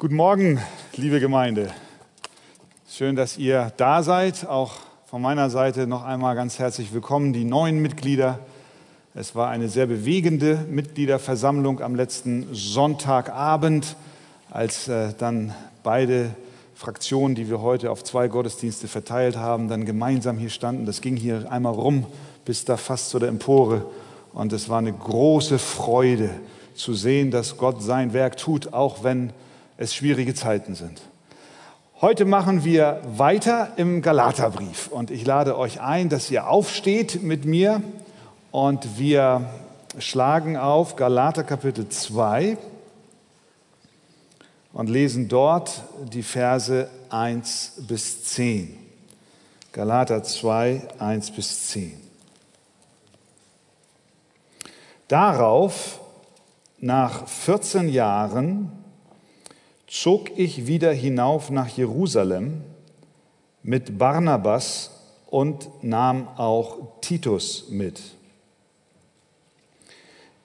Guten Morgen, liebe Gemeinde. Schön, dass ihr da seid. Auch von meiner Seite noch einmal ganz herzlich willkommen, die neuen Mitglieder. Es war eine sehr bewegende Mitgliederversammlung am letzten Sonntagabend, als äh, dann beide Fraktionen, die wir heute auf zwei Gottesdienste verteilt haben, dann gemeinsam hier standen. Das ging hier einmal rum bis da fast zu der Empore. Und es war eine große Freude zu sehen, dass Gott sein Werk tut, auch wenn es schwierige Zeiten sind. Heute machen wir weiter im Galaterbrief und ich lade euch ein, dass ihr aufsteht mit mir und wir schlagen auf Galater Kapitel 2 und lesen dort die Verse 1 bis 10. Galater 2, 1 bis 10. Darauf, nach 14 Jahren, zog ich wieder hinauf nach Jerusalem mit Barnabas und nahm auch Titus mit.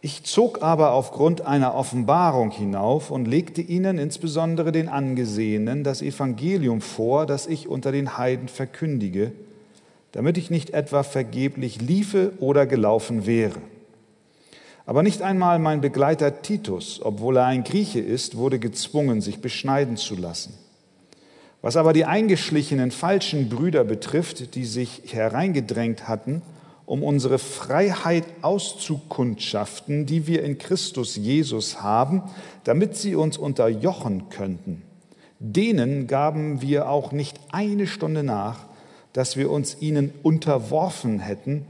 Ich zog aber aufgrund einer Offenbarung hinauf und legte ihnen, insbesondere den Angesehenen, das Evangelium vor, das ich unter den Heiden verkündige, damit ich nicht etwa vergeblich liefe oder gelaufen wäre. Aber nicht einmal mein Begleiter Titus, obwohl er ein Grieche ist, wurde gezwungen, sich beschneiden zu lassen. Was aber die eingeschlichenen falschen Brüder betrifft, die sich hereingedrängt hatten, um unsere Freiheit auszukundschaften, die wir in Christus Jesus haben, damit sie uns unterjochen könnten, denen gaben wir auch nicht eine Stunde nach, dass wir uns ihnen unterworfen hätten,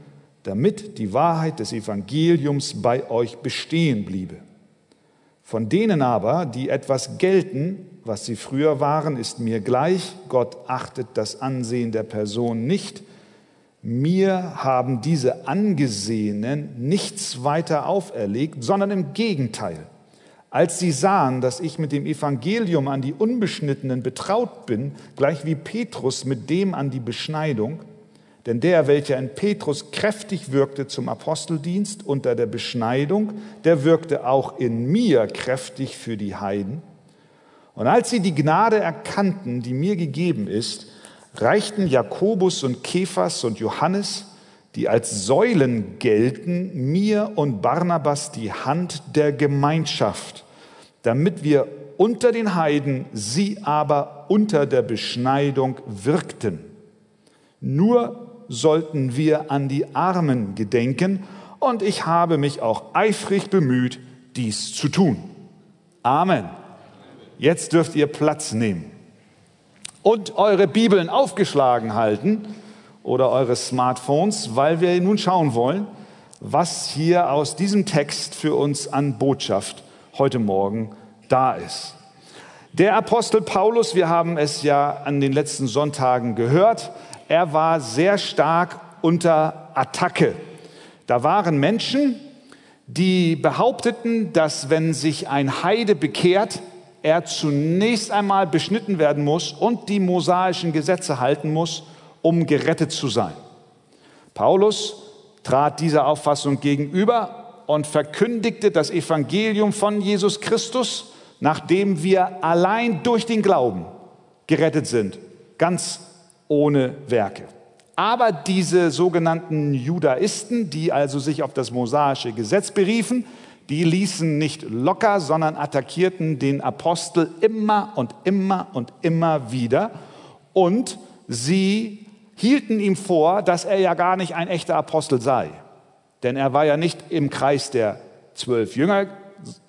damit die Wahrheit des Evangeliums bei euch bestehen bliebe. Von denen aber, die etwas gelten, was sie früher waren, ist mir gleich, Gott achtet das Ansehen der Person nicht. Mir haben diese Angesehenen nichts weiter auferlegt, sondern im Gegenteil. Als sie sahen, dass ich mit dem Evangelium an die Unbeschnittenen betraut bin, gleich wie Petrus mit dem an die Beschneidung, denn der, welcher in Petrus kräftig wirkte zum Aposteldienst unter der Beschneidung, der wirkte auch in mir kräftig für die Heiden. Und als sie die Gnade erkannten, die mir gegeben ist, reichten Jakobus und Kephas und Johannes, die als Säulen gelten, mir und Barnabas die Hand der Gemeinschaft, damit wir unter den Heiden, sie aber unter der Beschneidung wirkten. Nur sollten wir an die Armen gedenken und ich habe mich auch eifrig bemüht, dies zu tun. Amen. Jetzt dürft ihr Platz nehmen und eure Bibeln aufgeschlagen halten oder eure Smartphones, weil wir nun schauen wollen, was hier aus diesem Text für uns an Botschaft heute Morgen da ist. Der Apostel Paulus, wir haben es ja an den letzten Sonntagen gehört, er war sehr stark unter Attacke. Da waren Menschen, die behaupteten, dass wenn sich ein Heide bekehrt, er zunächst einmal beschnitten werden muss und die mosaischen Gesetze halten muss, um gerettet zu sein. Paulus trat dieser Auffassung gegenüber und verkündigte das Evangelium von Jesus Christus, nachdem wir allein durch den Glauben gerettet sind, ganz ohne Werke. Aber diese sogenannten Judaisten, die also sich auf das mosaische Gesetz beriefen, die ließen nicht locker, sondern attackierten den Apostel immer und immer und immer wieder. Und sie hielten ihm vor, dass er ja gar nicht ein echter Apostel sei. Denn er war ja nicht im Kreis der zwölf Jünger,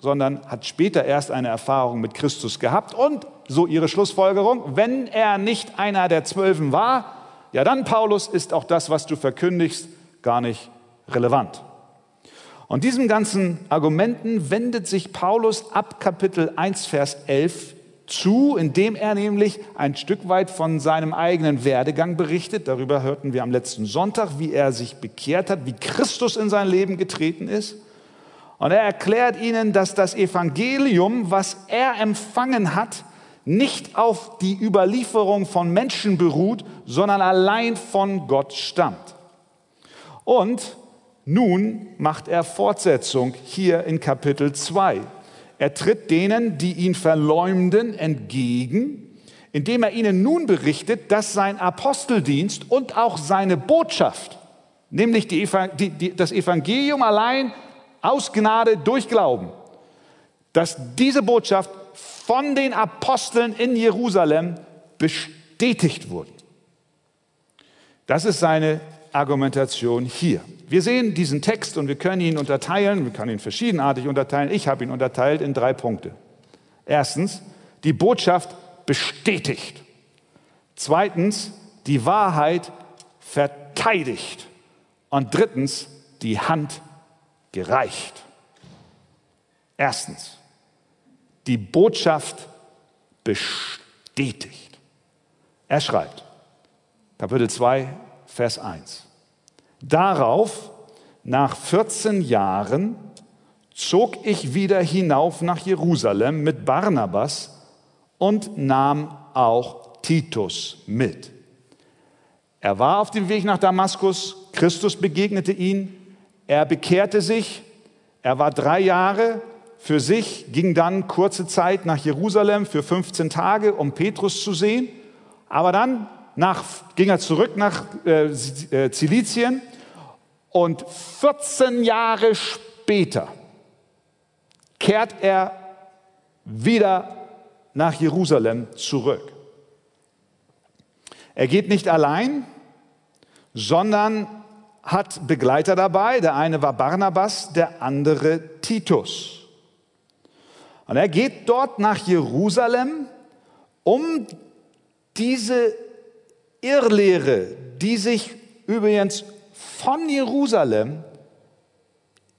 sondern hat später erst eine Erfahrung mit Christus gehabt und so ihre Schlussfolgerung, wenn er nicht einer der Zwölfen war, ja dann, Paulus, ist auch das, was du verkündigst, gar nicht relevant. Und diesen ganzen Argumenten wendet sich Paulus ab Kapitel 1, Vers 11 zu, indem er nämlich ein Stück weit von seinem eigenen Werdegang berichtet. Darüber hörten wir am letzten Sonntag, wie er sich bekehrt hat, wie Christus in sein Leben getreten ist. Und er erklärt ihnen, dass das Evangelium, was er empfangen hat, nicht auf die Überlieferung von Menschen beruht, sondern allein von Gott stammt. Und nun macht er Fortsetzung hier in Kapitel 2, Er tritt denen, die ihn verleumden, entgegen, indem er ihnen nun berichtet, dass sein Aposteldienst und auch seine Botschaft, nämlich die, die, das Evangelium allein aus Gnade durch Glauben, dass diese Botschaft von den Aposteln in Jerusalem bestätigt wurde. Das ist seine Argumentation hier. Wir sehen diesen Text und wir können ihn unterteilen, wir können ihn verschiedenartig unterteilen. Ich habe ihn unterteilt in drei Punkte. Erstens, die Botschaft bestätigt. Zweitens, die Wahrheit verteidigt. Und drittens, die Hand gereicht. Erstens, die Botschaft bestätigt. Er schreibt, Kapitel 2, Vers 1. Darauf, nach 14 Jahren, zog ich wieder hinauf nach Jerusalem mit Barnabas und nahm auch Titus mit. Er war auf dem Weg nach Damaskus, Christus begegnete ihn, er bekehrte sich, er war drei Jahre für sich, ging dann kurze Zeit nach Jerusalem für 15 Tage, um Petrus zu sehen, aber dann nach, ging er zurück nach äh, äh, Zilizien und 14 Jahre später kehrt er wieder nach Jerusalem zurück. Er geht nicht allein, sondern hat Begleiter dabei. Der eine war Barnabas, der andere Titus. Und er geht dort nach Jerusalem, um diese Irrlehre, die sich übrigens von Jerusalem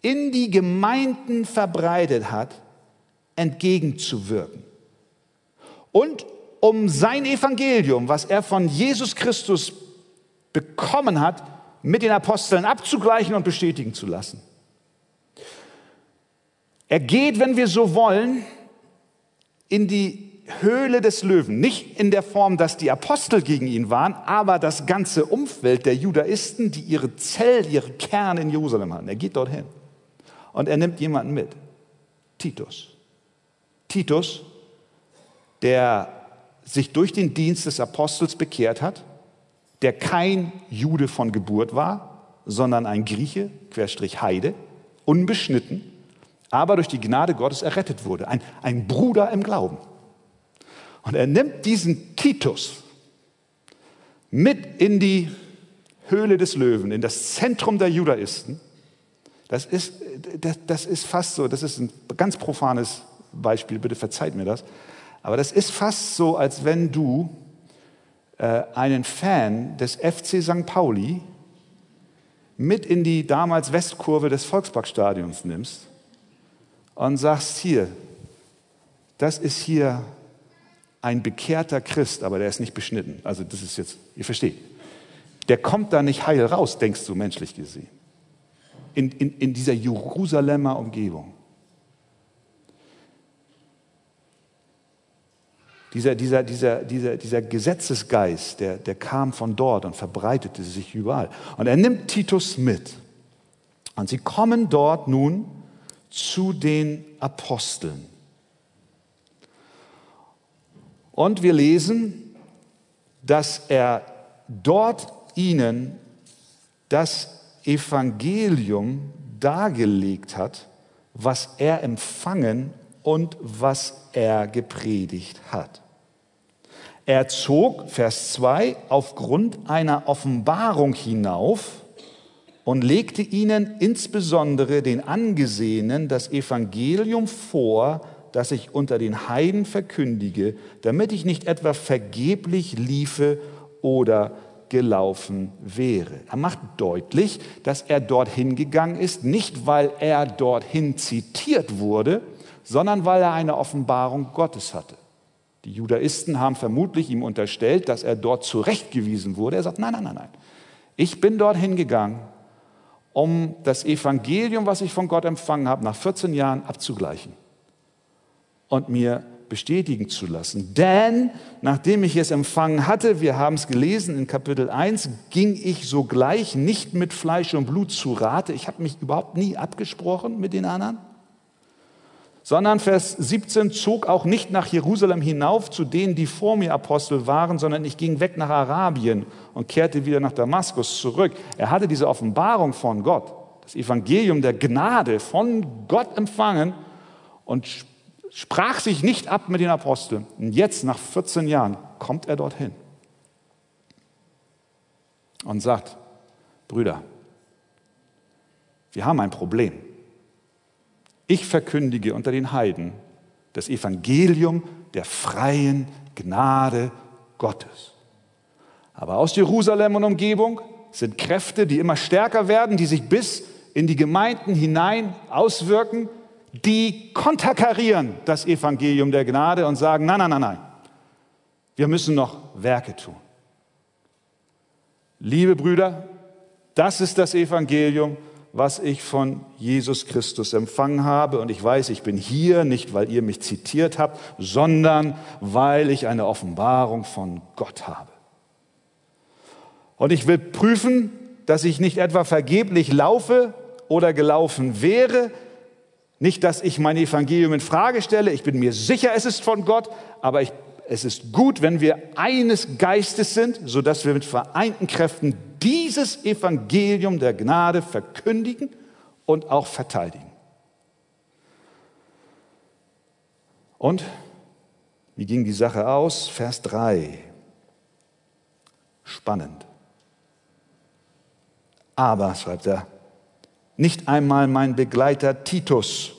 in die Gemeinden verbreitet hat, entgegenzuwirken. Und um sein Evangelium, was er von Jesus Christus bekommen hat, mit den Aposteln abzugleichen und bestätigen zu lassen. Er geht, wenn wir so wollen, in die Höhle des Löwen. Nicht in der Form, dass die Apostel gegen ihn waren, aber das ganze Umfeld der Judaisten, die ihre Zell, ihre Kern in Jerusalem hatten. Er geht dorthin. Und er nimmt jemanden mit. Titus. Titus, der sich durch den Dienst des Apostels bekehrt hat, der kein Jude von Geburt war, sondern ein Grieche, Querstrich Heide, unbeschnitten, aber durch die Gnade Gottes errettet wurde. Ein, ein Bruder im Glauben. Und er nimmt diesen Titus mit in die Höhle des Löwen, in das Zentrum der Judaisten. Das ist, das, das ist fast so, das ist ein ganz profanes Beispiel, bitte verzeiht mir das. Aber das ist fast so, als wenn du äh, einen Fan des FC St. Pauli mit in die damals Westkurve des Volksparkstadions nimmst und sagst, hier, das ist hier ein bekehrter Christ, aber der ist nicht beschnitten. Also das ist jetzt, ihr versteht. Der kommt da nicht heil raus, denkst du menschlich gesehen. In, in, in dieser Jerusalemer Umgebung. Dieser, dieser, dieser, dieser, dieser Gesetzesgeist, der, der kam von dort und verbreitete sich überall. Und er nimmt Titus mit. Und sie kommen dort nun zu den Aposteln. Und wir lesen, dass er dort ihnen das Evangelium dargelegt hat, was er empfangen und was er gepredigt hat. Er zog, Vers 2, aufgrund einer Offenbarung hinauf und legte ihnen insbesondere den Angesehenen das Evangelium vor, das ich unter den Heiden verkündige, damit ich nicht etwa vergeblich liefe oder gelaufen wäre. Er macht deutlich, dass er dorthin gegangen ist, nicht weil er dorthin zitiert wurde, sondern weil er eine Offenbarung Gottes hatte. Die Judaisten haben vermutlich ihm unterstellt, dass er dort zurechtgewiesen wurde. Er sagt, nein, nein, nein, nein. Ich bin dorthin gegangen, um das Evangelium, was ich von Gott empfangen habe, nach 14 Jahren abzugleichen und mir bestätigen zu lassen. Denn nachdem ich es empfangen hatte, wir haben es gelesen in Kapitel 1, ging ich sogleich nicht mit Fleisch und Blut zu Rate. Ich habe mich überhaupt nie abgesprochen mit den anderen, sondern Vers 17 zog auch nicht nach Jerusalem hinauf zu denen, die vor mir Apostel waren, sondern ich ging weg nach Arabien und kehrte wieder nach Damaskus zurück. Er hatte diese Offenbarung von Gott, das Evangelium der Gnade von Gott empfangen und sprach sich nicht ab mit den Aposteln. Und jetzt, nach 14 Jahren, kommt er dorthin und sagt, Brüder, wir haben ein Problem. Ich verkündige unter den Heiden das Evangelium der freien Gnade Gottes. Aber aus Jerusalem und Umgebung sind Kräfte, die immer stärker werden, die sich bis in die Gemeinden hinein auswirken, die konterkarieren das Evangelium der Gnade und sagen, nein, nein, nein, nein, wir müssen noch Werke tun. Liebe Brüder, das ist das Evangelium, was ich von Jesus Christus empfangen habe. Und ich weiß, ich bin hier nicht, weil ihr mich zitiert habt, sondern weil ich eine Offenbarung von Gott habe. Und ich will prüfen, dass ich nicht etwa vergeblich laufe oder gelaufen wäre, nicht, dass ich mein Evangelium in Frage stelle. Ich bin mir sicher, es ist von Gott, aber ich es ist gut, wenn wir eines Geistes sind, sodass wir mit vereinten Kräften dieses Evangelium der Gnade verkündigen und auch verteidigen. Und wie ging die Sache aus? Vers 3. Spannend. Aber, schreibt er, nicht einmal mein Begleiter Titus,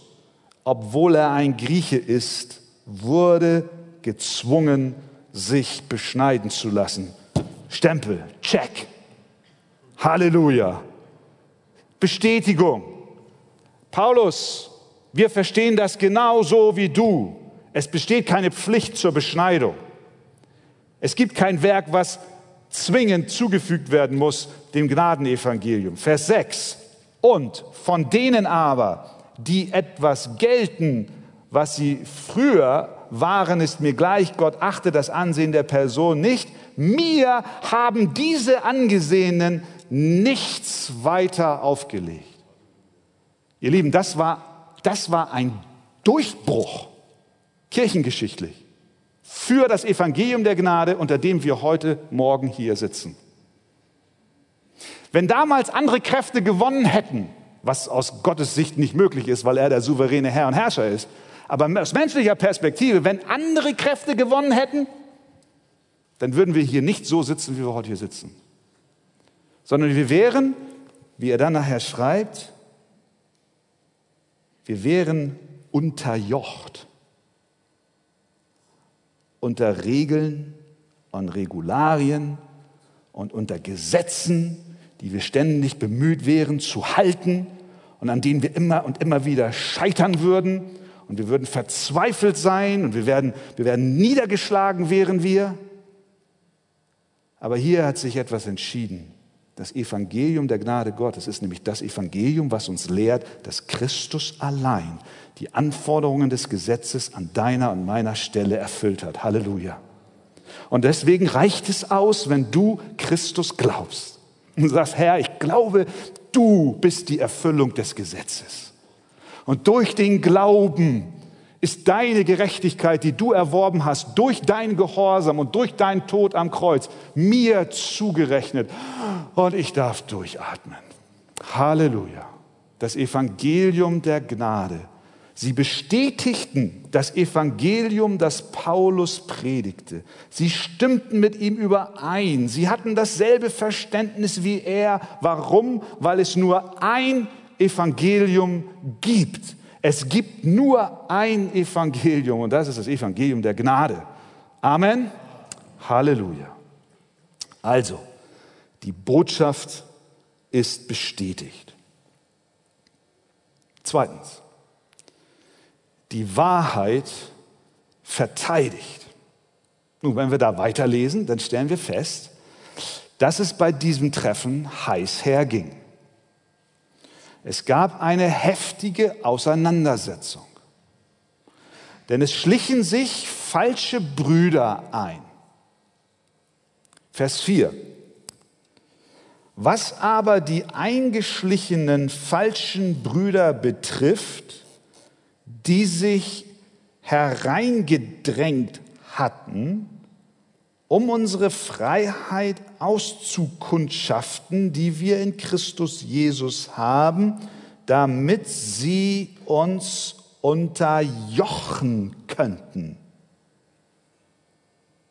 obwohl er ein Grieche ist, wurde gezwungen, sich beschneiden zu lassen. Stempel, check. Halleluja. Bestätigung. Paulus, wir verstehen das genauso wie du. Es besteht keine Pflicht zur Beschneidung. Es gibt kein Werk, was zwingend zugefügt werden muss dem Gnadenevangelium. Vers 6. Und von denen aber, die etwas gelten, was sie früher waren, ist mir gleich, Gott achte das Ansehen der Person nicht. Mir haben diese Angesehenen nichts weiter aufgelegt. Ihr Lieben, das war, das war ein Durchbruch, kirchengeschichtlich, für das Evangelium der Gnade, unter dem wir heute Morgen hier sitzen. Wenn damals andere Kräfte gewonnen hätten, was aus Gottes Sicht nicht möglich ist, weil er der souveräne Herr und Herrscher ist, aber aus menschlicher Perspektive, wenn andere Kräfte gewonnen hätten, dann würden wir hier nicht so sitzen, wie wir heute hier sitzen. Sondern wir wären, wie er dann nachher schreibt, wir wären unterjocht unter Regeln und Regularien und unter Gesetzen, die wir ständig bemüht wären zu halten und an denen wir immer und immer wieder scheitern würden und wir würden verzweifelt sein und wir werden, wir werden niedergeschlagen wären wir. Aber hier hat sich etwas entschieden. Das Evangelium der Gnade Gottes ist nämlich das Evangelium, was uns lehrt, dass Christus allein die Anforderungen des Gesetzes an deiner und meiner Stelle erfüllt hat. Halleluja. Und deswegen reicht es aus, wenn du Christus glaubst und sagst, Herr, ich glaube, du bist die Erfüllung des Gesetzes. Und durch den Glauben ist deine Gerechtigkeit, die du erworben hast, durch dein Gehorsam und durch deinen Tod am Kreuz mir zugerechnet. Und ich darf durchatmen. Halleluja. Das Evangelium der Gnade. Sie bestätigten das Evangelium, das Paulus predigte. Sie stimmten mit ihm überein. Sie hatten dasselbe Verständnis wie er. Warum? Weil es nur ein Evangelium gibt. Es gibt nur ein Evangelium und das ist das Evangelium der Gnade. Amen. Halleluja. Also, die Botschaft ist bestätigt. Zweitens, die Wahrheit verteidigt. Nun, wenn wir da weiterlesen, dann stellen wir fest, dass es bei diesem Treffen heiß herging. Es gab eine heftige Auseinandersetzung. Denn es schlichen sich falsche Brüder ein. Vers 4. Was aber die eingeschlichenen falschen Brüder betrifft, die sich hereingedrängt hatten, um unsere Freiheit auszukundschaften, die wir in Christus Jesus haben, damit sie uns unterjochen könnten.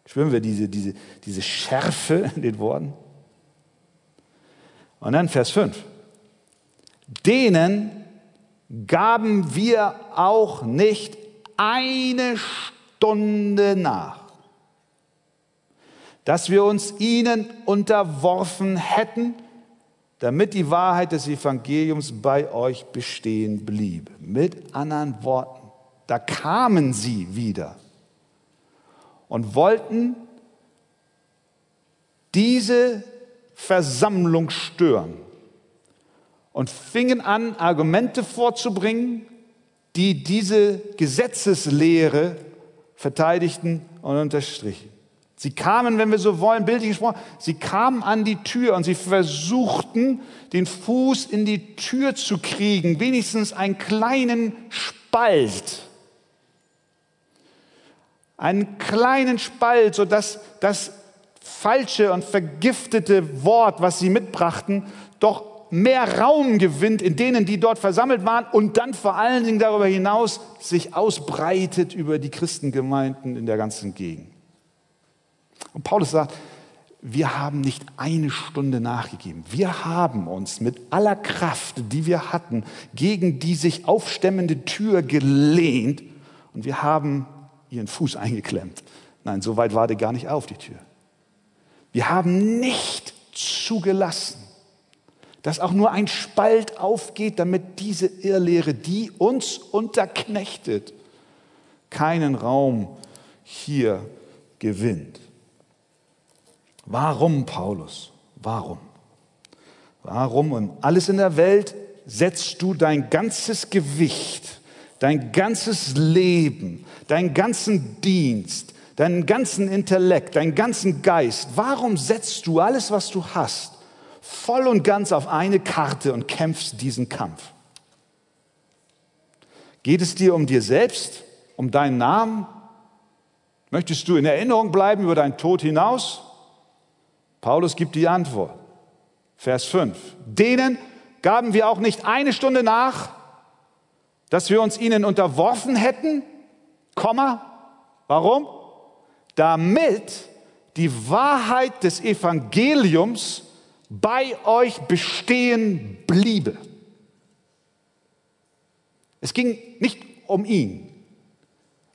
Spüren wir diese, diese, diese Schärfe in den Worten? Und dann Vers 5. Denen gaben wir auch nicht eine Stunde nach, dass wir uns ihnen unterworfen hätten, damit die Wahrheit des Evangeliums bei euch bestehen blieb. Mit anderen Worten, da kamen sie wieder und wollten diese Versammlung stören und fingen an, Argumente vorzubringen, die diese Gesetzeslehre verteidigten und unterstrichen. Sie kamen, wenn wir so wollen, bildlich gesprochen, sie kamen an die Tür und sie versuchten, den Fuß in die Tür zu kriegen, wenigstens einen kleinen Spalt. Einen kleinen Spalt, sodass das falsche und vergiftete Wort, was sie mitbrachten, doch mehr Raum gewinnt in denen, die dort versammelt waren und dann vor allen Dingen darüber hinaus sich ausbreitet über die Christengemeinden in der ganzen Gegend. Und Paulus sagt, wir haben nicht eine Stunde nachgegeben. Wir haben uns mit aller Kraft, die wir hatten, gegen die sich aufstemmende Tür gelehnt und wir haben ihren Fuß eingeklemmt. Nein, so weit war der gar nicht auf, die Tür. Wir haben nicht zugelassen, dass auch nur ein Spalt aufgeht, damit diese Irrlehre, die uns unterknechtet, keinen Raum hier gewinnt. Warum, Paulus? Warum? Warum und alles in der Welt setzt du dein ganzes Gewicht, dein ganzes Leben, deinen ganzen Dienst, deinen ganzen Intellekt, deinen ganzen Geist? Warum setzt du alles, was du hast, voll und ganz auf eine Karte und kämpfst diesen Kampf? Geht es dir um dir selbst, um deinen Namen? Möchtest du in Erinnerung bleiben über deinen Tod hinaus? Paulus gibt die Antwort. Vers 5. Denen gaben wir auch nicht eine Stunde nach, dass wir uns ihnen unterworfen hätten, Komma, warum? Damit die Wahrheit des Evangeliums bei euch bestehen bliebe. Es ging nicht um ihn.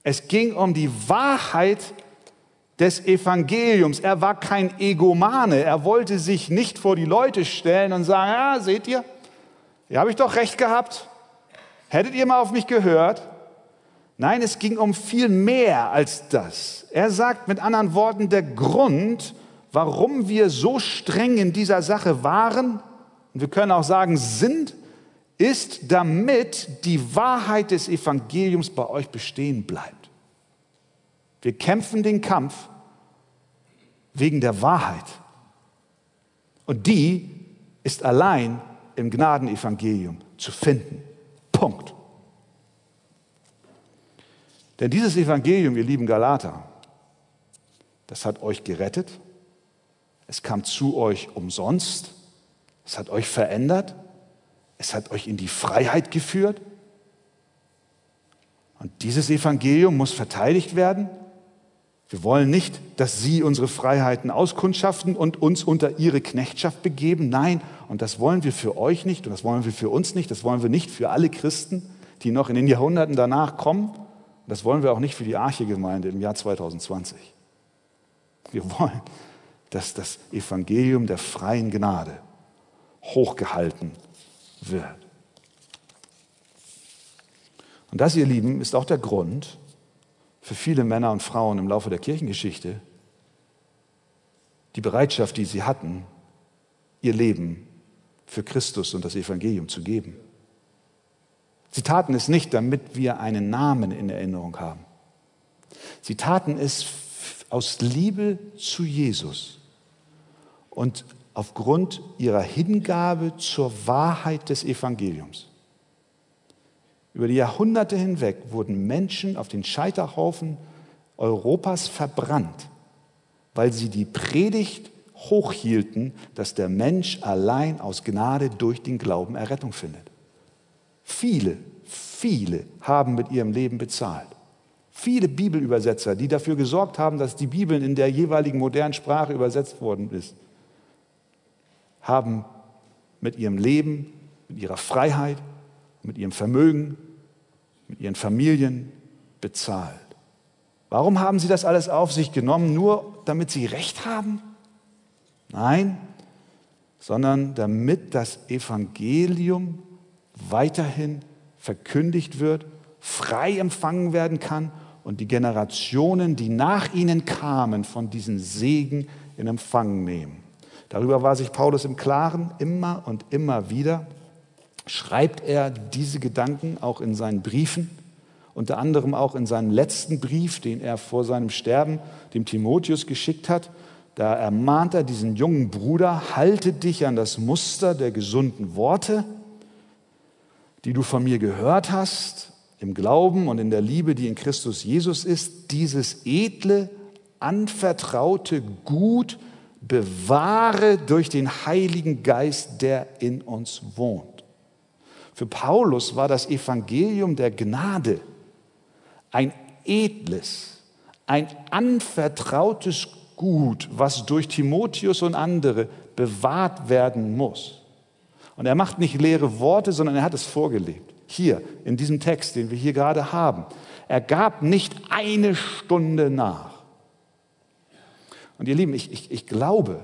Es ging um die Wahrheit des Evangeliums. Er war kein Egomane. Er wollte sich nicht vor die Leute stellen und sagen, ja, seht ihr, hier habe ich doch recht gehabt. Hättet ihr mal auf mich gehört? Nein, es ging um viel mehr als das. Er sagt mit anderen Worten, der Grund, warum wir so streng in dieser Sache waren, und wir können auch sagen sind, ist, damit die Wahrheit des Evangeliums bei euch bestehen bleibt. Wir kämpfen den Kampf wegen der Wahrheit. Und die ist allein im Gnadenevangelium zu finden. Punkt. Denn dieses Evangelium, ihr lieben Galater, das hat euch gerettet. Es kam zu euch umsonst. Es hat euch verändert. Es hat euch in die Freiheit geführt. Und dieses Evangelium muss verteidigt werden. Wir wollen nicht, dass sie unsere Freiheiten auskundschaften und uns unter ihre Knechtschaft begeben. Nein, und das wollen wir für euch nicht und das wollen wir für uns nicht. Das wollen wir nicht für alle Christen, die noch in den Jahrhunderten danach kommen. Das wollen wir auch nicht für die Arche-Gemeinde im Jahr 2020. Wir wollen, dass das Evangelium der freien Gnade hochgehalten wird. Und das, ihr Lieben, ist auch der Grund, für viele Männer und Frauen im Laufe der Kirchengeschichte die Bereitschaft, die sie hatten, ihr Leben für Christus und das Evangelium zu geben. Sie taten es nicht, damit wir einen Namen in Erinnerung haben. Sie taten es aus Liebe zu Jesus und aufgrund ihrer Hingabe zur Wahrheit des Evangeliums. Über die Jahrhunderte hinweg wurden Menschen auf den Scheiterhaufen Europas verbrannt, weil sie die Predigt hochhielten, dass der Mensch allein aus Gnade durch den Glauben Errettung findet. Viele, viele haben mit ihrem Leben bezahlt. Viele Bibelübersetzer, die dafür gesorgt haben, dass die Bibeln in der jeweiligen modernen Sprache übersetzt worden ist, haben mit ihrem Leben, mit ihrer Freiheit, mit ihrem Vermögen, mit ihren Familien bezahlt. Warum haben sie das alles auf sich genommen? Nur damit sie Recht haben? Nein, sondern damit das Evangelium weiterhin verkündigt wird, frei empfangen werden kann und die Generationen, die nach ihnen kamen, von diesen Segen in Empfang nehmen. Darüber war sich Paulus im Klaren immer und immer wieder. Schreibt er diese Gedanken auch in seinen Briefen, unter anderem auch in seinem letzten Brief, den er vor seinem Sterben dem Timotheus geschickt hat. Da ermahnt er diesen jungen Bruder, halte dich an das Muster der gesunden Worte, die du von mir gehört hast, im Glauben und in der Liebe, die in Christus Jesus ist, dieses edle, anvertraute Gut bewahre durch den Heiligen Geist, der in uns wohnt. Für Paulus war das Evangelium der Gnade ein edles, ein anvertrautes Gut, was durch Timotheus und andere bewahrt werden muss. Und er macht nicht leere Worte, sondern er hat es vorgelebt. Hier, in diesem Text, den wir hier gerade haben. Er gab nicht eine Stunde nach. Und ihr Lieben, ich, ich, ich glaube,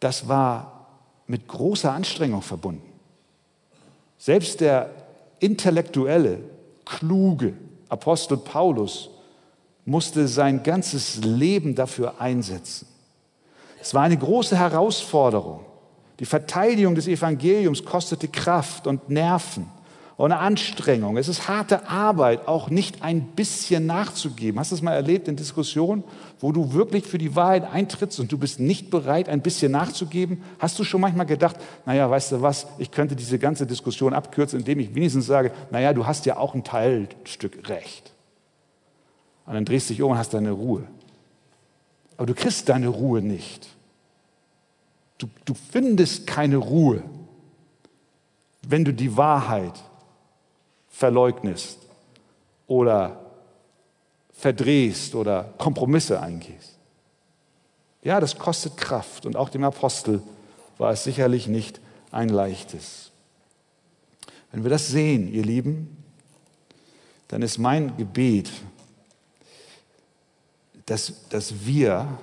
das war mit großer Anstrengung verbunden. Selbst der intellektuelle, kluge Apostel Paulus musste sein ganzes Leben dafür einsetzen. Es war eine große Herausforderung. Die Verteidigung des Evangeliums kostete Kraft und Nerven eine Anstrengung. Es ist harte Arbeit, auch nicht ein bisschen nachzugeben. Hast du es mal erlebt in Diskussionen, wo du wirklich für die Wahrheit eintrittst und du bist nicht bereit, ein bisschen nachzugeben? Hast du schon manchmal gedacht, naja, weißt du was, ich könnte diese ganze Diskussion abkürzen, indem ich wenigstens sage, naja, du hast ja auch ein Teilstück Recht. Und dann drehst du dich um und hast deine Ruhe. Aber du kriegst deine Ruhe nicht. Du, du findest keine Ruhe, wenn du die Wahrheit verleugnest oder verdrehst oder Kompromisse eingehst. Ja, das kostet Kraft und auch dem Apostel war es sicherlich nicht ein leichtes. Wenn wir das sehen, ihr Lieben, dann ist mein Gebet, dass, dass wir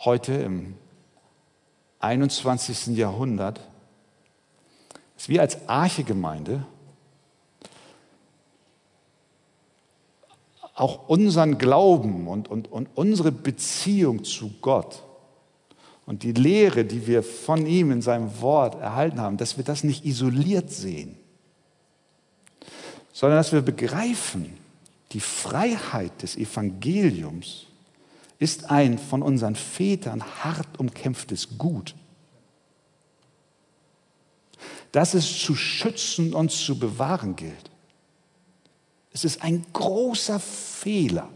heute im 21. Jahrhundert, dass wir als Archegemeinde auch unseren Glauben und, und, und unsere Beziehung zu Gott und die Lehre, die wir von ihm in seinem Wort erhalten haben, dass wir das nicht isoliert sehen, sondern dass wir begreifen, die Freiheit des Evangeliums ist ein von unseren Vätern hart umkämpftes Gut. Das es zu schützen und zu bewahren gilt. Es ist ein großer Fehler,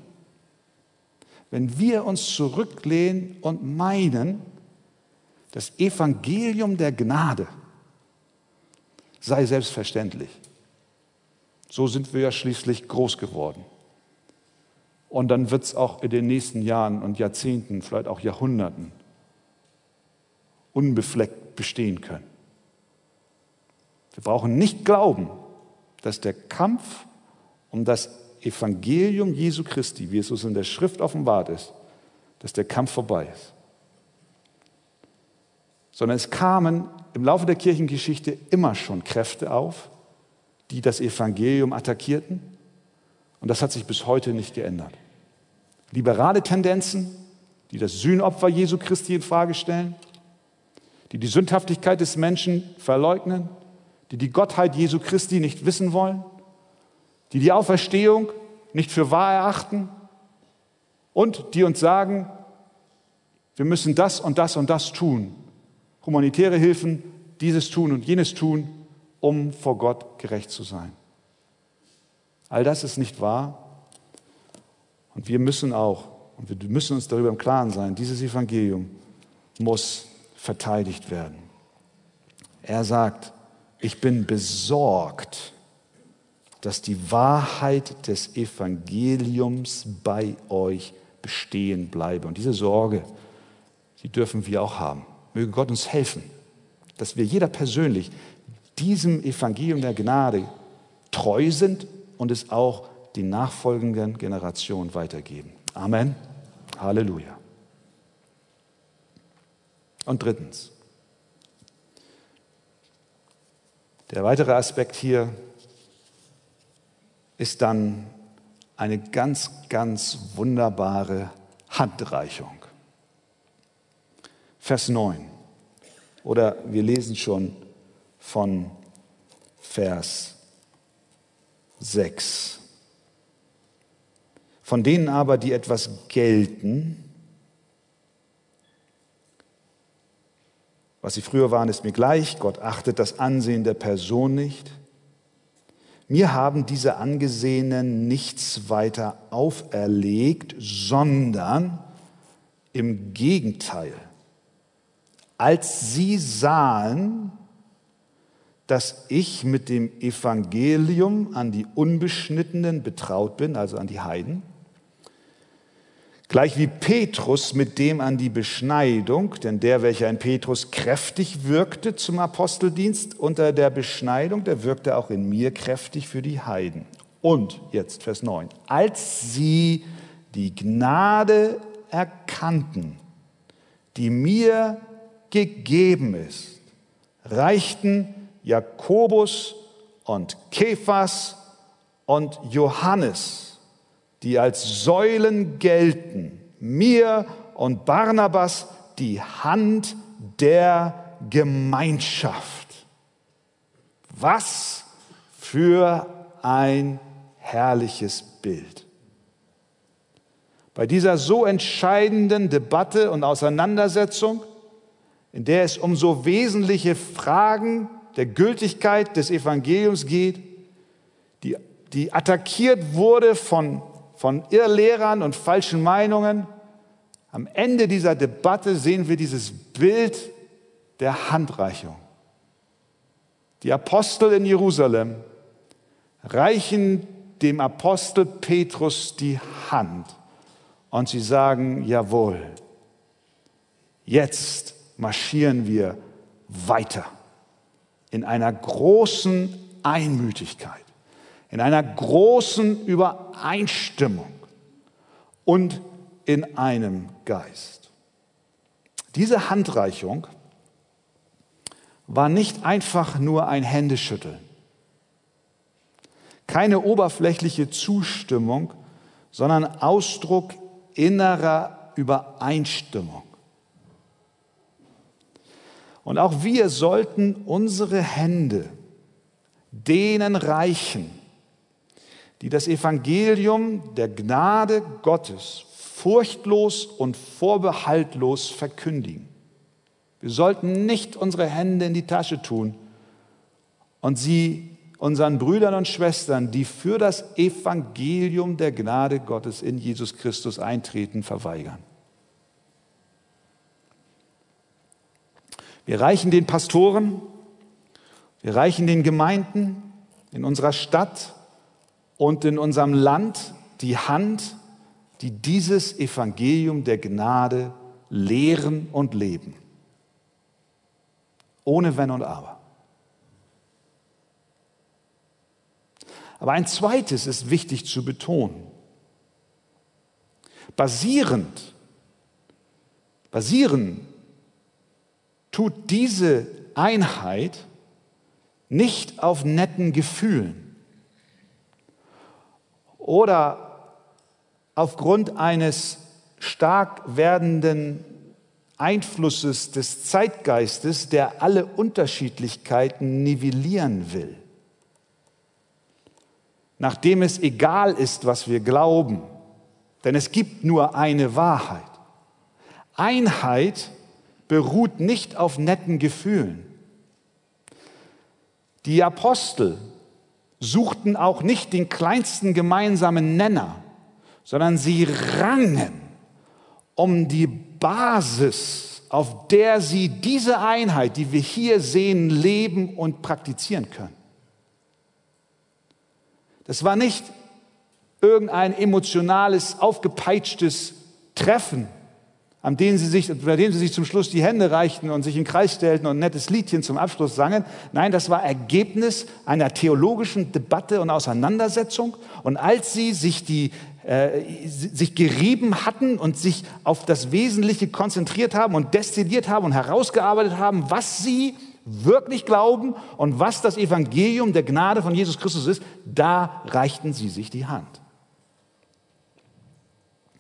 wenn wir uns zurücklehnen und meinen, das Evangelium der Gnade sei selbstverständlich. So sind wir ja schließlich groß geworden. Und dann wird es auch in den nächsten Jahren und Jahrzehnten, vielleicht auch Jahrhunderten, unbefleckt bestehen können. Wir brauchen nicht glauben, dass der Kampf um das Evangelium Jesu Christi, wie es uns in der Schrift offenbart ist, dass der Kampf vorbei ist. Sondern es kamen im Laufe der Kirchengeschichte immer schon Kräfte auf, die das Evangelium attackierten. Und das hat sich bis heute nicht geändert. Liberale Tendenzen, die das Sühnopfer Jesu Christi in Frage stellen, die die Sündhaftigkeit des Menschen verleugnen, die die Gottheit Jesu Christi nicht wissen wollen, die die Auferstehung nicht für wahr erachten und die uns sagen, wir müssen das und das und das tun. Humanitäre Hilfen, dieses tun und jenes tun, um vor Gott gerecht zu sein. All das ist nicht wahr. Und wir müssen auch, und wir müssen uns darüber im Klaren sein, dieses Evangelium muss verteidigt werden. Er sagt, ich bin besorgt, dass die Wahrheit des Evangeliums bei euch bestehen bleibe. Und diese Sorge, die dürfen wir auch haben. Möge Gott uns helfen, dass wir jeder persönlich diesem Evangelium der Gnade treu sind und es auch den nachfolgenden Generationen weitergeben. Amen. Halleluja. Und drittens, der weitere Aspekt hier ist dann eine ganz, ganz wunderbare Handreichung. Vers 9. Oder wir lesen schon von Vers 6. Von denen aber, die etwas gelten, was sie früher waren, ist mir gleich, Gott achtet das Ansehen der Person nicht. Mir haben diese Angesehenen nichts weiter auferlegt, sondern im Gegenteil, als sie sahen, dass ich mit dem Evangelium an die Unbeschnittenen betraut bin, also an die Heiden, gleich wie Petrus mit dem an die Beschneidung, denn der, welcher in Petrus kräftig wirkte zum Aposteldienst unter der Beschneidung, der wirkte auch in mir kräftig für die Heiden. Und jetzt Vers 9, als sie die Gnade erkannten, die mir gegeben ist, reichten Jakobus und Kephas und Johannes, die als Säulen gelten, mir und Barnabas die Hand der Gemeinschaft. Was für ein herrliches Bild. Bei dieser so entscheidenden Debatte und Auseinandersetzung, in der es um so wesentliche Fragen der Gültigkeit des Evangeliums geht, die, die attackiert wurde von, von Irrlehrern und falschen Meinungen. Am Ende dieser Debatte sehen wir dieses Bild der Handreichung. Die Apostel in Jerusalem reichen dem Apostel Petrus die Hand und sie sagen, jawohl, jetzt marschieren wir weiter in einer großen Einmütigkeit, in einer großen Übereinstimmung und in einem Geist. Diese Handreichung war nicht einfach nur ein Händeschütteln, keine oberflächliche Zustimmung, sondern Ausdruck innerer Übereinstimmung. Und auch wir sollten unsere Hände denen reichen, die das Evangelium der Gnade Gottes furchtlos und vorbehaltlos verkündigen. Wir sollten nicht unsere Hände in die Tasche tun und sie unseren Brüdern und Schwestern, die für das Evangelium der Gnade Gottes in Jesus Christus eintreten, verweigern. Wir reichen den Pastoren, wir reichen den Gemeinden in unserer Stadt und in unserem Land die Hand, die dieses Evangelium der Gnade lehren und leben. Ohne Wenn und Aber. Aber ein zweites ist wichtig zu betonen. Basierend, basieren tut diese Einheit nicht auf netten Gefühlen oder aufgrund eines stark werdenden Einflusses des Zeitgeistes, der alle Unterschiedlichkeiten nivellieren will. Nachdem es egal ist, was wir glauben, denn es gibt nur eine Wahrheit. Einheit beruht nicht auf netten Gefühlen. Die Apostel suchten auch nicht den kleinsten gemeinsamen Nenner, sondern sie rangen um die Basis, auf der sie diese Einheit, die wir hier sehen, leben und praktizieren können. Das war nicht irgendein emotionales, aufgepeitschtes Treffen, an denen sie sich, bei dem sie sich zum Schluss die Hände reichten und sich in Kreis stellten und ein nettes Liedchen zum Abschluss sangen. Nein, das war Ergebnis einer theologischen Debatte und Auseinandersetzung. Und als sie sich, die, äh, sich gerieben hatten und sich auf das Wesentliche konzentriert haben und destilliert haben und herausgearbeitet haben, was sie wirklich glauben und was das Evangelium der Gnade von Jesus Christus ist, da reichten sie sich die Hand.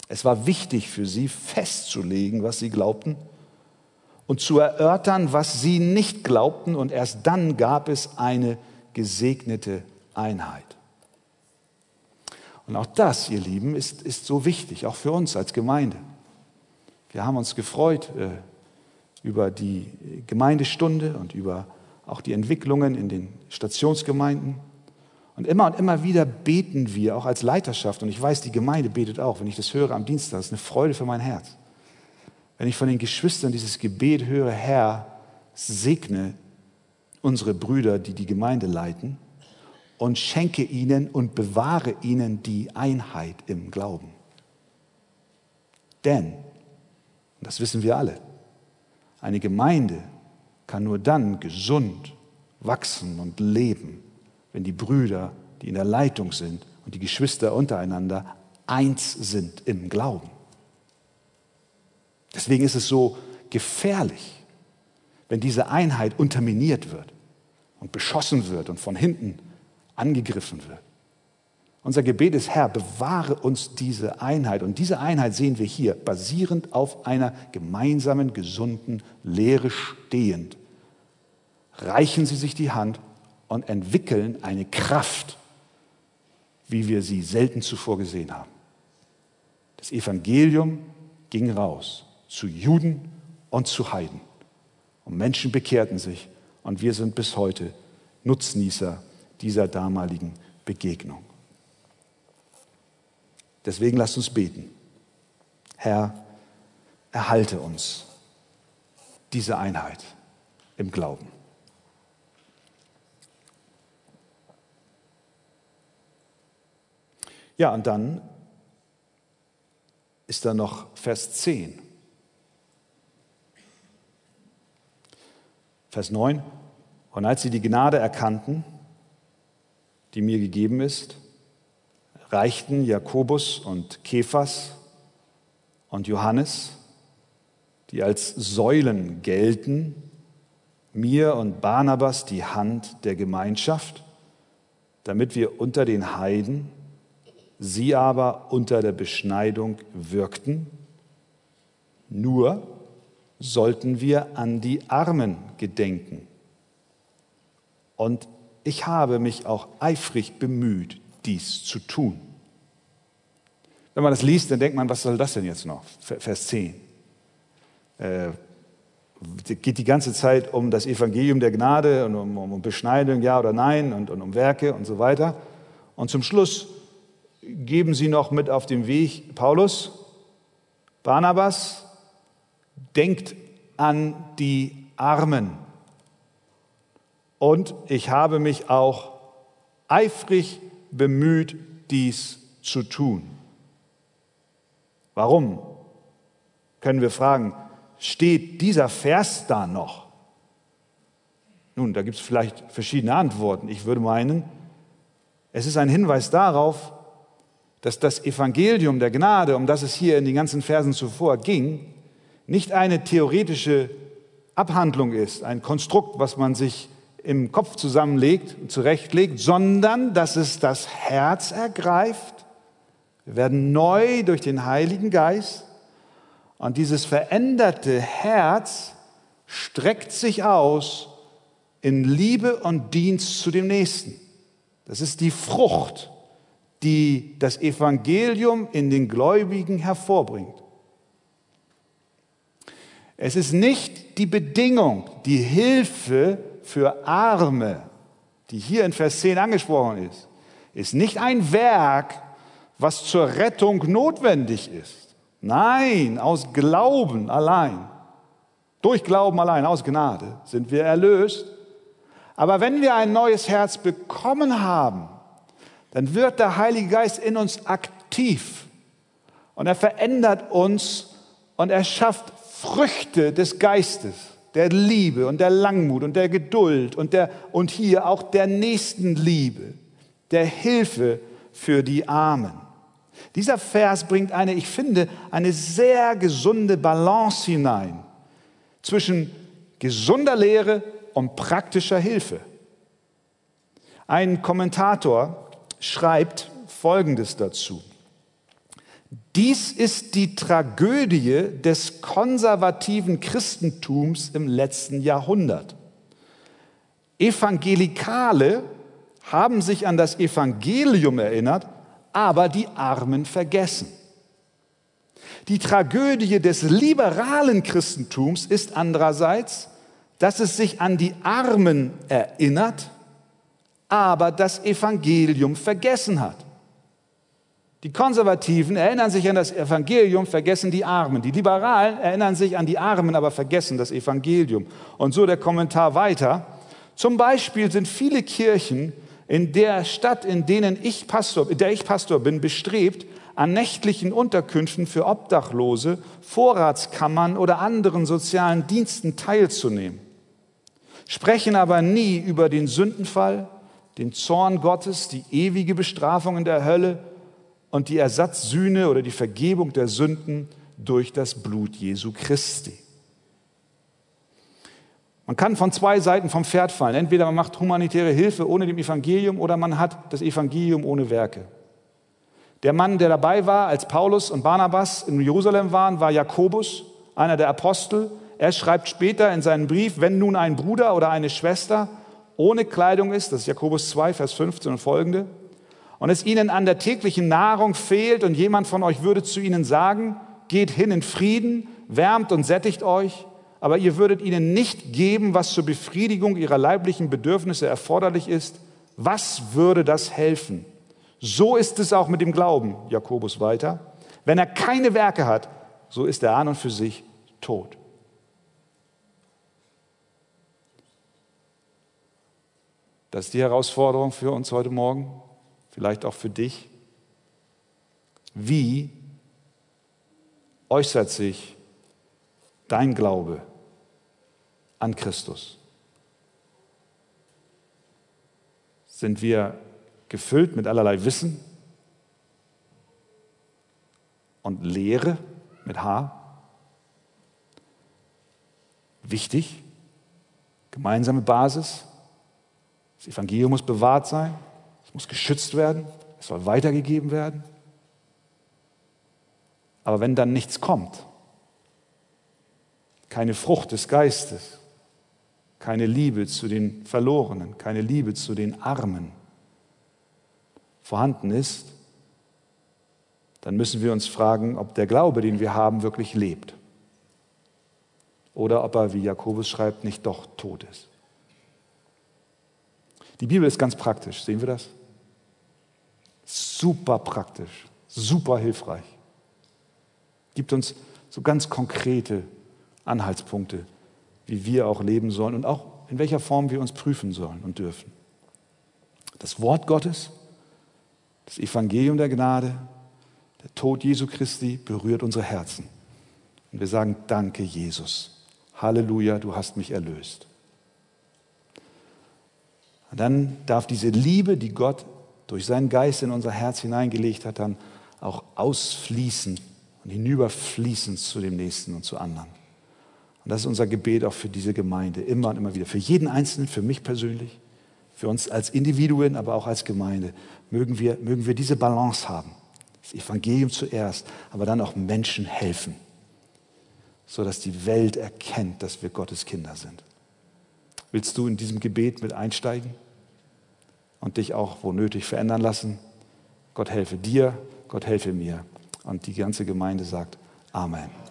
Es war wichtig für sie festzulegen, was sie glaubten und zu erörtern, was sie nicht glaubten. Und erst dann gab es eine gesegnete Einheit. Und auch das, ihr Lieben, ist, ist so wichtig, auch für uns als Gemeinde. Wir haben uns gefreut äh, über die Gemeindestunde und über auch die Entwicklungen in den Stationsgemeinden. Und immer und immer wieder beten wir, auch als Leiterschaft, und ich weiß, die Gemeinde betet auch, wenn ich das höre am Dienstag, das ist eine Freude für mein Herz. Wenn ich von den Geschwistern dieses Gebet höre, Herr, segne unsere Brüder, die die Gemeinde leiten, und schenke ihnen und bewahre ihnen die Einheit im Glauben. Denn, das wissen wir alle, eine Gemeinde kann nur dann gesund wachsen und leben, wenn die Brüder, die in der Leitung sind und die Geschwister untereinander eins sind im Glauben. Deswegen ist es so gefährlich, wenn diese Einheit unterminiert wird und beschossen wird und von hinten angegriffen wird. Unser Gebet ist, Herr, bewahre uns diese Einheit. Und diese Einheit sehen wir hier, basierend auf einer gemeinsamen, gesunden Lehre stehend. Reichen Sie sich die Hand und entwickeln eine Kraft, wie wir sie selten zuvor gesehen haben. Das Evangelium ging raus zu Juden und zu Heiden. Und Menschen bekehrten sich und wir sind bis heute Nutznießer dieser damaligen Begegnung. Deswegen lasst uns beten. Herr, erhalte uns diese Einheit im Glauben. Ja, und dann ist da noch Vers 10. Vers 9. Und als sie die Gnade erkannten, die mir gegeben ist, reichten Jakobus und Kephas und Johannes, die als Säulen gelten, mir und Barnabas die Hand der Gemeinschaft, damit wir unter den Heiden sie aber unter der Beschneidung wirkten. Nur sollten wir an die Armen gedenken. Und ich habe mich auch eifrig bemüht, dies zu tun. Wenn man das liest, dann denkt man, was soll das denn jetzt noch? Vers 10. Äh, geht die ganze Zeit um das Evangelium der Gnade und um, um Beschneidung, ja oder nein, und, und um Werke und so weiter. Und zum Schluss geben Sie noch mit auf den Weg Paulus, Barnabas, denkt an die Armen. Und ich habe mich auch eifrig bemüht, dies zu tun. Warum? Können wir fragen, steht dieser Vers da noch? Nun, da gibt es vielleicht verschiedene Antworten. Ich würde meinen, es ist ein Hinweis darauf, dass das Evangelium der Gnade, um das es hier in den ganzen Versen zuvor ging, nicht eine theoretische Abhandlung ist, ein Konstrukt, was man sich im Kopf zusammenlegt und zurechtlegt, sondern dass es das Herz ergreift. Wir werden neu durch den Heiligen Geist und dieses veränderte Herz streckt sich aus in Liebe und Dienst zu dem Nächsten. Das ist die Frucht die das Evangelium in den Gläubigen hervorbringt. Es ist nicht die Bedingung, die Hilfe für Arme die hier in Vers 10 angesprochen ist, ist nicht ein Werk, was zur Rettung notwendig ist. Nein, aus Glauben allein, durch Glauben allein, aus Gnade sind wir erlöst. Aber wenn wir ein neues Herz bekommen haben, dann wird der Heilige Geist in uns aktiv und er verändert uns und er schafft Früchte des Geistes, der Liebe und der Langmut und der Geduld und, der, und hier auch der Nächstenliebe, der Hilfe für die Armen. Dieser Vers bringt eine, ich finde, eine sehr gesunde Balance hinein zwischen gesunder Lehre und praktischer Hilfe. Ein Kommentator schreibt Folgendes dazu. Dies ist die Tragödie des konservativen Christentums im letzten Jahrhundert. Evangelikale haben sich an das Evangelium erinnert, aber die Armen vergessen. Die Tragödie des liberalen Christentums ist andererseits, dass es sich an die Armen erinnert, aber das Evangelium vergessen hat. Die Konservativen erinnern sich an das Evangelium, vergessen die Armen. Die Liberalen erinnern sich an die Armen, aber vergessen das Evangelium. Und so der Kommentar weiter. Zum Beispiel sind viele Kirchen in der Stadt, in denen ich Pastor, in der ich Pastor bin, bestrebt, an nächtlichen Unterkünften für Obdachlose, Vorratskammern oder anderen sozialen Diensten teilzunehmen, sprechen aber nie über den Sündenfall, den Zorn Gottes, die ewige Bestrafung in der Hölle und die Ersatzsühne oder die Vergebung der Sünden durch das Blut Jesu Christi. Man kann von zwei Seiten vom Pferd fallen. Entweder man macht humanitäre Hilfe ohne dem Evangelium oder man hat das Evangelium ohne Werke. Der Mann, der dabei war, als Paulus und Barnabas in Jerusalem waren, war Jakobus, einer der Apostel. Er schreibt später in seinem Brief, wenn nun ein Bruder oder eine Schwester ohne Kleidung ist, das ist Jakobus 2, Vers 15 und folgende, und es ihnen an der täglichen Nahrung fehlt und jemand von euch würde zu ihnen sagen, geht hin in Frieden, wärmt und sättigt euch, aber ihr würdet ihnen nicht geben, was zur Befriedigung ihrer leiblichen Bedürfnisse erforderlich ist, was würde das helfen? So ist es auch mit dem Glauben, Jakobus weiter. Wenn er keine Werke hat, so ist er an und für sich tot. Das ist die Herausforderung für uns heute Morgen vielleicht auch für dich. Wie äußert sich dein Glaube an Christus? Sind wir gefüllt mit allerlei Wissen und Lehre mit H? Wichtig, gemeinsame Basis. Das Evangelium muss bewahrt sein muss geschützt werden, es soll weitergegeben werden. Aber wenn dann nichts kommt, keine Frucht des Geistes, keine Liebe zu den Verlorenen, keine Liebe zu den Armen vorhanden ist, dann müssen wir uns fragen, ob der Glaube, den wir haben, wirklich lebt. Oder ob er, wie Jakobus schreibt, nicht doch tot ist. Die Bibel ist ganz praktisch, sehen wir das? Super praktisch, super hilfreich. Gibt uns so ganz konkrete Anhaltspunkte, wie wir auch leben sollen und auch in welcher Form wir uns prüfen sollen und dürfen. Das Wort Gottes, das Evangelium der Gnade, der Tod Jesu Christi berührt unsere Herzen. Und wir sagen, danke Jesus. Halleluja, du hast mich erlöst. Und dann darf diese Liebe, die Gott durch seinen Geist in unser Herz hineingelegt hat, dann auch ausfließen und hinüberfließen zu dem Nächsten und zu anderen. Und das ist unser Gebet auch für diese Gemeinde, immer und immer wieder. Für jeden Einzelnen, für mich persönlich, für uns als Individuen, aber auch als Gemeinde. Mögen wir, mögen wir diese Balance haben. Das Evangelium zuerst, aber dann auch Menschen helfen, sodass die Welt erkennt, dass wir Gottes Kinder sind. Willst du in diesem Gebet mit einsteigen? und dich auch wo nötig verändern lassen. Gott helfe dir, Gott helfe mir. Und die ganze Gemeinde sagt Amen.